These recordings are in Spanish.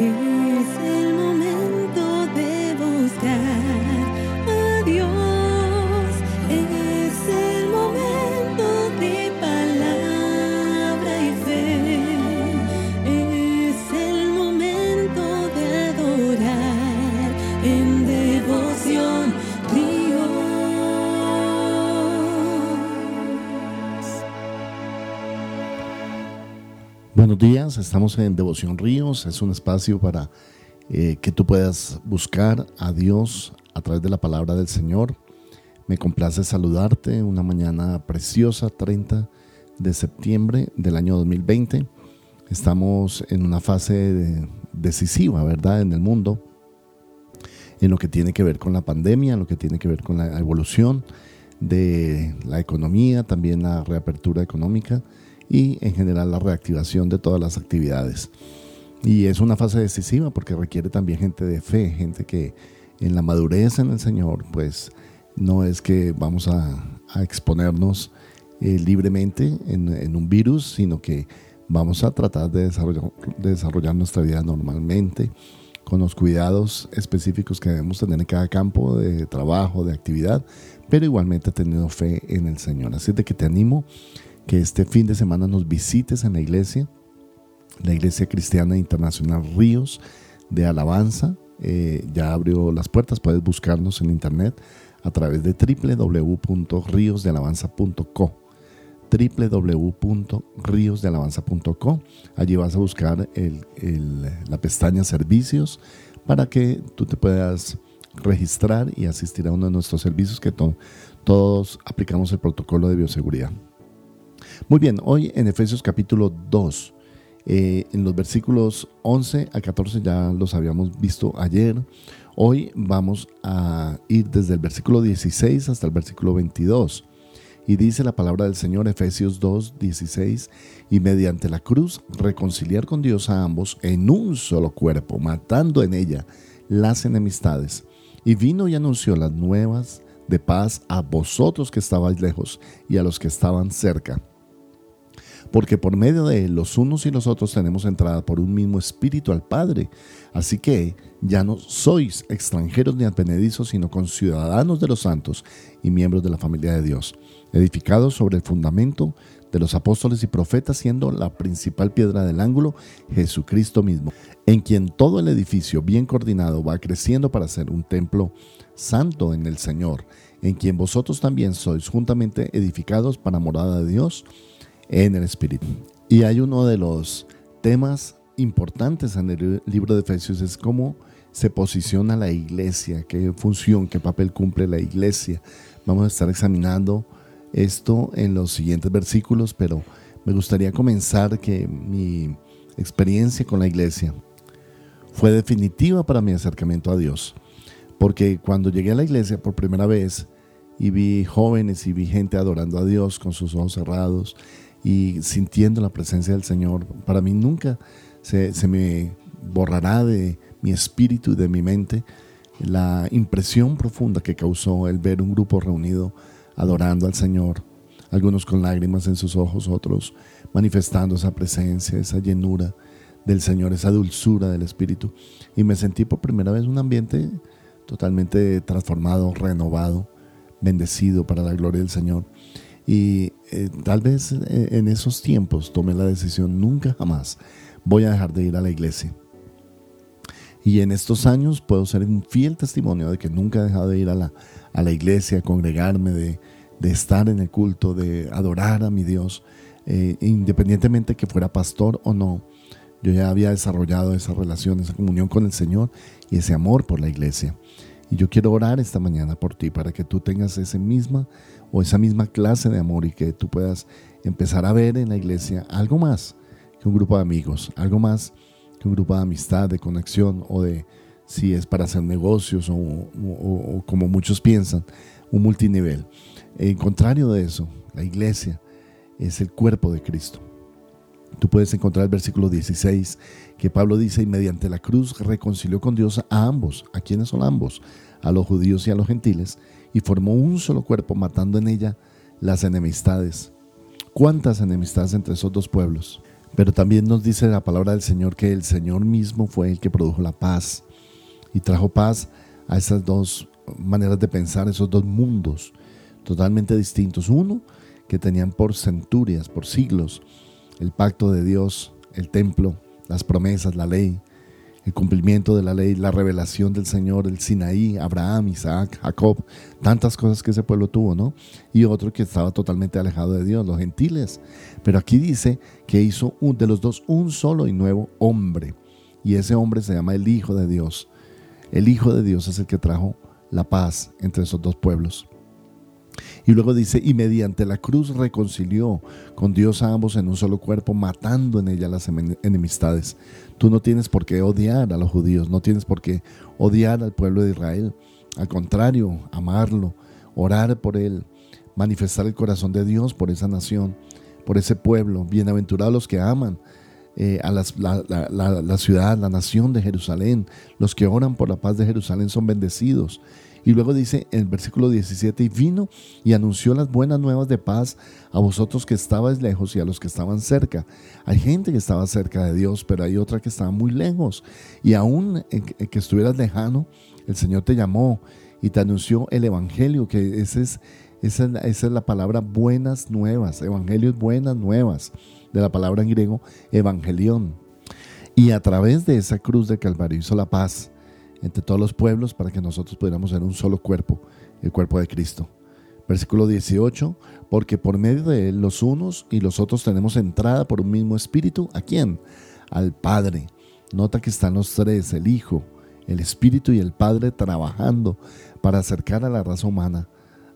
雨丝 Buenos días, estamos en Devoción Ríos, es un espacio para eh, que tú puedas buscar a Dios a través de la palabra del Señor. Me complace saludarte una mañana preciosa, 30 de septiembre del año 2020. Estamos en una fase decisiva, ¿verdad?, en el mundo, en lo que tiene que ver con la pandemia, en lo que tiene que ver con la evolución de la economía, también la reapertura económica y en general la reactivación de todas las actividades. Y es una fase decisiva porque requiere también gente de fe, gente que en la madurez en el Señor, pues no es que vamos a, exponernos eh, libremente en, un virus, sino que vamos a tratar de desarrollar, de desarrollar nuestra vida normalmente, con los cuidados específicos que debemos tener en cada campo de trabajo, de actividad, pero igualmente teniendo fe en el Señor. Así de que te animo que este fin de semana nos visites en la iglesia, la Iglesia Cristiana Internacional Ríos de Alabanza. Eh, ya abrió las puertas, puedes buscarnos en internet a través de www.riosdealabanza.co www.riosdealabanza.co Allí vas a buscar la pestaña servicios para que tú te puedas registrar y asistir a uno de nuestros servicios que todos aplicamos el protocolo de bioseguridad. Muy bien, hoy en Efesios capítulo 2, eh, en los versículos 11 a 14 ya los habíamos visto ayer. Hoy vamos a ir desde el versículo 16 hasta el versículo 22. Y dice la palabra del Señor, Efesios 2, 16, y mediante la cruz reconciliar con Dios a ambos en un solo cuerpo, matando en ella las enemistades. Y vino y anunció las nuevas de paz a vosotros que estabais lejos y a los que estaban cerca porque por medio de él los unos y los otros tenemos entrada por un mismo espíritu al Padre. Así que ya no sois extranjeros ni advenedizos, sino conciudadanos de los santos y miembros de la familia de Dios, edificados sobre el fundamento de los apóstoles y profetas, siendo la principal piedra del ángulo Jesucristo mismo, en quien todo el edificio bien coordinado va creciendo para ser un templo santo en el Señor, en quien vosotros también sois juntamente edificados para morada de Dios en el Espíritu. Y hay uno de los temas importantes en el libro de Efesios, es cómo se posiciona la iglesia, qué función, qué papel cumple la iglesia. Vamos a estar examinando esto en los siguientes versículos, pero me gustaría comenzar que mi experiencia con la iglesia fue definitiva para mi acercamiento a Dios. Porque cuando llegué a la iglesia por primera vez y vi jóvenes y vi gente adorando a Dios con sus ojos cerrados y sintiendo la presencia del Señor, para mí nunca se, me borrará de mi espíritu y de mi mente la impresión profunda que causó el ver un grupo reunido adorando al Señor, algunos con lágrimas en sus ojos, otros manifestando esa presencia, esa llenura del Señor, esa dulzura del Espíritu. Y me sentí por primera vez un ambiente totalmente transformado, renovado, bendecido para la gloria del Señor. Y eh, tal vez eh, en esos tiempos tomé la decisión, nunca jamás voy a dejar de ir a la iglesia. Y en estos años puedo ser un fiel testimonio de que nunca he dejado de ir a la, a la iglesia, congregarme, de, estar en el culto, de adorar a mi Dios, eh, independientemente que fuera pastor o no. Yo ya había desarrollado esa relación, esa comunión con el Señor y ese amor por la iglesia. Y yo quiero orar esta mañana por ti para que tú tengas ese misma o esa misma clase de amor y que tú puedas empezar a ver en la iglesia algo más que un grupo de amigos, algo más que un grupo de amistad, de conexión o de si es para hacer negocios o, como muchos piensan, un multinivel. En contrario de eso, la iglesia es el cuerpo de Cristo. Tú puedes encontrar el versículo 16 que Pablo dice, y mediante la cruz reconcilió con Dios a ambos. ¿A quiénes son ambos? A los judíos y a los gentiles y formó un solo cuerpo, matando en ella las enemistades. ¿Cuántas enemistades entre esos dos pueblos? Pero también nos dice la palabra del Señor que el Señor mismo fue el que produjo la paz y trajo paz a esas dos maneras de pensar, esos dos mundos totalmente distintos. Uno que tenían por centurias, por siglos, el pacto de Dios, el templo, las promesas, la ley, el cumplimiento de la ley, la revelación del Señor, el Sinaí, Abraham, Isaac, Jacob, tantas cosas que ese pueblo tuvo, ¿no? Y otro que estaba totalmente alejado de Dios, los gentiles. Pero aquí dice que hizo un, de los dos un solo y nuevo hombre. Y ese hombre se llama el Hijo de Dios. El Hijo de Dios es el que trajo la paz entre esos dos pueblos. Y luego dice, y mediante la cruz reconcilió con Dios a ambos en un solo cuerpo, matando en ella las enemistades. Tú no tienes por qué odiar a los judíos, no tienes por qué odiar al pueblo de Israel. Al contrario, amarlo, orar por él, manifestar el corazón de Dios por esa nación, por ese pueblo. Bienaventurados los que aman eh, a la, la ciudad, la nación de Jerusalén. Los que oran por la paz de Jerusalén son bendecidos. Y luego dice en el versículo 17, y vino y anunció las buenas nuevas de paz a vosotros que estabais lejos y a los que estaban cerca. Hay gente que estaba cerca de Dios, pero hay otra que estaba muy lejos. Y aún que estuvieras lejano, el Señor te llamó y te anunció el Evangelio, que ese es, esa, es, la palabra buenas nuevas. Evangelio es buenas nuevas, de la palabra en griego, evangelión. Y a través de esa cruz de Calvario hizo la paz entre todos los pueblos para que nosotros pudiéramos ser un solo cuerpo, el cuerpo de Cristo. Versículo 18, porque por medio de él los unos y los otros tenemos entrada por un mismo espíritu. ¿A quién? Al Padre. Nota que están los tres, el Hijo, el Espíritu y el Padre trabajando para acercar a la raza humana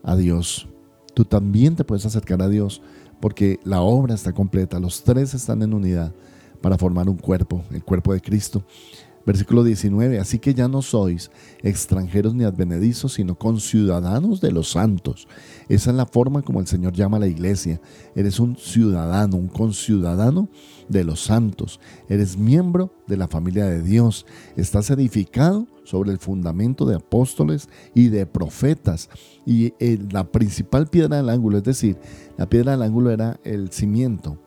a Dios. Tú también te puedes acercar a Dios porque la obra está completa, los tres están en unidad para formar un cuerpo, el cuerpo de Cristo. Versículo 19, así que ya no sois extranjeros ni advenedizos, sino conciudadanos de los santos. Esa es la forma como el Señor llama a la iglesia. Eres un ciudadano, un conciudadano de los santos. Eres miembro de la familia de Dios. Estás edificado sobre el fundamento de apóstoles y de profetas. Y eh, la principal piedra del ángulo, es decir, la piedra del ángulo era el cimiento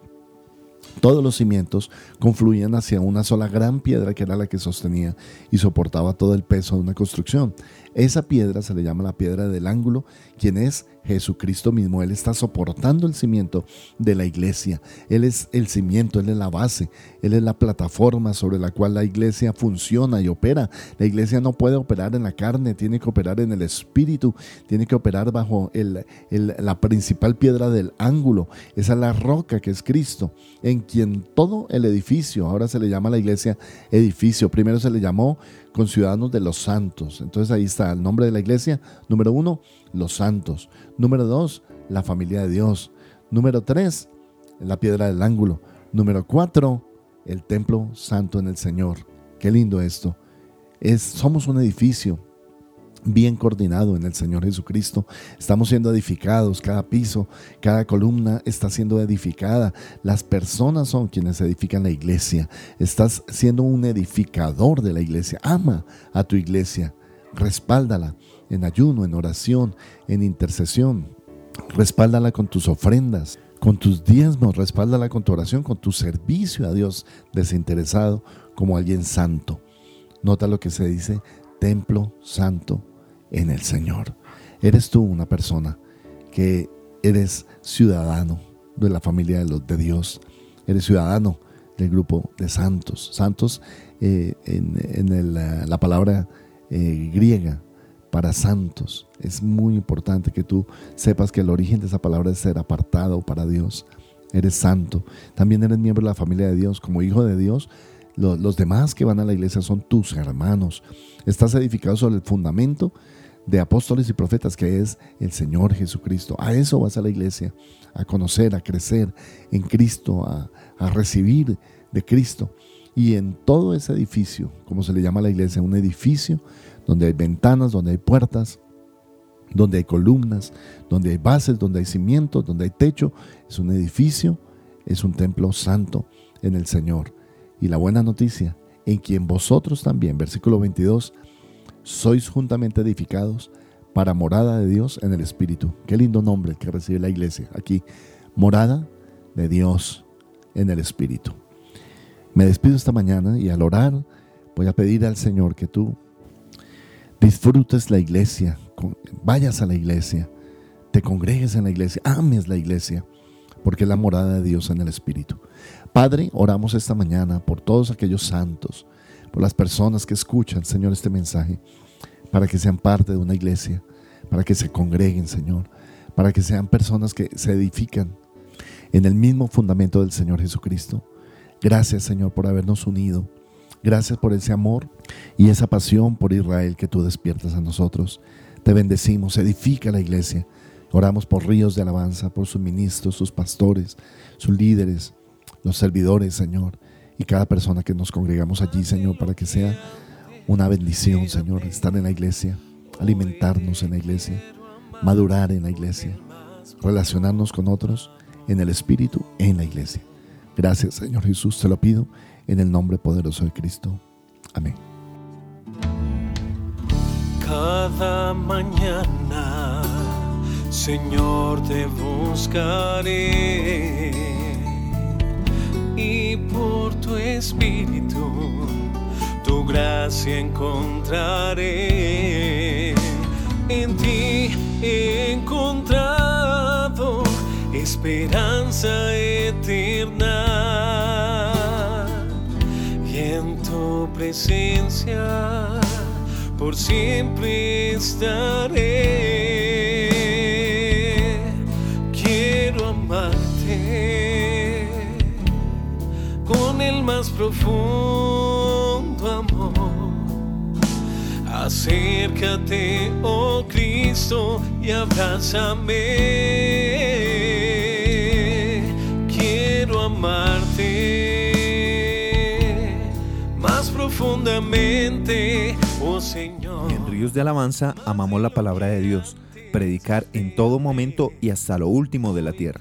todos los cimientos confluían hacia una sola gran piedra que era la que sostenía y soportaba todo el peso de una construcción. Esa piedra se le llama la piedra del ángulo, quien es Jesucristo mismo. Él está soportando el cimiento de la iglesia. Él es el cimiento, Él es la base, Él es la plataforma sobre la cual la iglesia funciona y opera. La iglesia no puede operar en la carne, tiene que operar en el espíritu, tiene que operar bajo la principal piedra del ángulo. Esa es la roca que es Cristo, en quien todo el edificio, ahora se le llama la iglesia edificio, primero se le llamó con ciudadanos de los santos. Entonces ahí está el nombre de la iglesia. Número uno, los santos. Número dos, la familia de Dios. Número tres, la piedra del ángulo. Número cuatro, el templo santo en el Señor. Qué lindo esto. Es, somos un edificio bien coordinado en el Señor Jesucristo. Estamos siendo edificados, cada piso, cada columna está siendo edificada. Las personas son quienes edifican la iglesia. Estás siendo un edificador de la iglesia. Ama a tu iglesia, respáldala en ayuno, en oración, en intercesión. Respáldala con tus ofrendas, con tus diezmos, respáldala con tu oración, con tu servicio a Dios desinteresado como alguien santo. Nota lo que se dice, templo santo en el Señor. Eres tú una persona que eres ciudadano de la familia de, Dios. Eres ciudadano del grupo de santos. Santos eh, en, la palabra eh, griega para santos. Es muy importante que tú sepas que el origen de esa palabra es ser apartado para Dios. Eres santo. También eres miembro de la familia de Dios. Como hijo de Dios, los demás que van a la iglesia son tus hermanos. Estás edificado sobre el fundamento de apóstoles y profetas, que es el Señor Jesucristo. A eso vas a la iglesia, a conocer, a crecer en Cristo, a, recibir de Cristo. Y en todo ese edificio, como se le llama a la iglesia, un edificio donde hay ventanas, donde hay puertas, donde hay columnas, donde hay bases, donde hay cimientos, donde hay techo, es un edificio, es un templo santo en el Señor. Y la buena noticia, en quien vosotros también, versículo 22, sois juntamente edificados para morada de Dios en el Espíritu. Qué lindo nombre que recibe la iglesia aquí. Morada de Dios en el Espíritu. Me despido esta mañana y al orar voy a pedir al Señor que tú disfrutes la iglesia, vayas a la iglesia, te congregues en la iglesia, ames la iglesia, porque es la morada de Dios en el Espíritu. Padre, oramos esta mañana por todos aquellos santos, por las personas que escuchan, Señor, este mensaje, para que sean parte de una iglesia, para que se congreguen, Señor, para que sean personas que se edifican en el mismo fundamento del Señor Jesucristo. Gracias, Señor, por habernos unido. Gracias por ese amor y esa pasión por Israel que tú despiertas a nosotros. Te bendecimos, edifica la iglesia. Oramos por ríos de alabanza, por sus ministros, sus pastores, sus líderes, los servidores, Señor, y cada persona que nos congregamos allí, Señor, para que sea una bendición, Señor, estar en la iglesia, alimentarnos en la iglesia, madurar en la iglesia, relacionarnos con otros en el Espíritu, en la iglesia. Gracias, Señor Jesús, te lo pido en el nombre poderoso de Cristo. Amén. Cada mañana, Señor, te buscaré y por tu Espíritu tu gracia encontraré. En ti he encontrado esperanza eterna y en tu presencia por siempre estaré. Profundo amor. Acércate, oh Cristo, y abrázame. Quiero amarte más profundamente, oh Señor. En Ríos de Alabanza amamos la palabra de Dios, predicar en todo momento y hasta lo último de la tierra.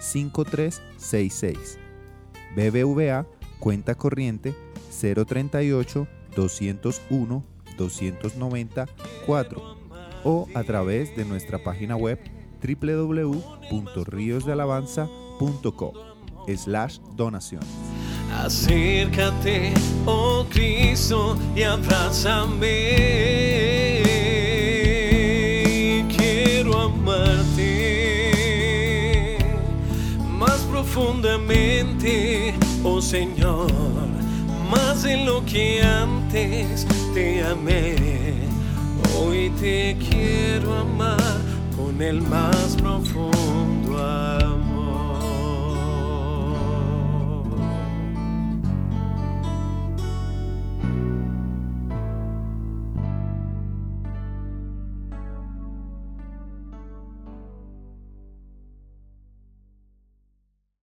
5366. BBVA, cuenta corriente 038 201 294 o a través de nuestra página web www.riosdealabanza.com slash donación. Acércate, oh Cristo, y abrázame. Oh Señor, más de lo que antes te amé. Hoy te quiero amar con el más profundo amor.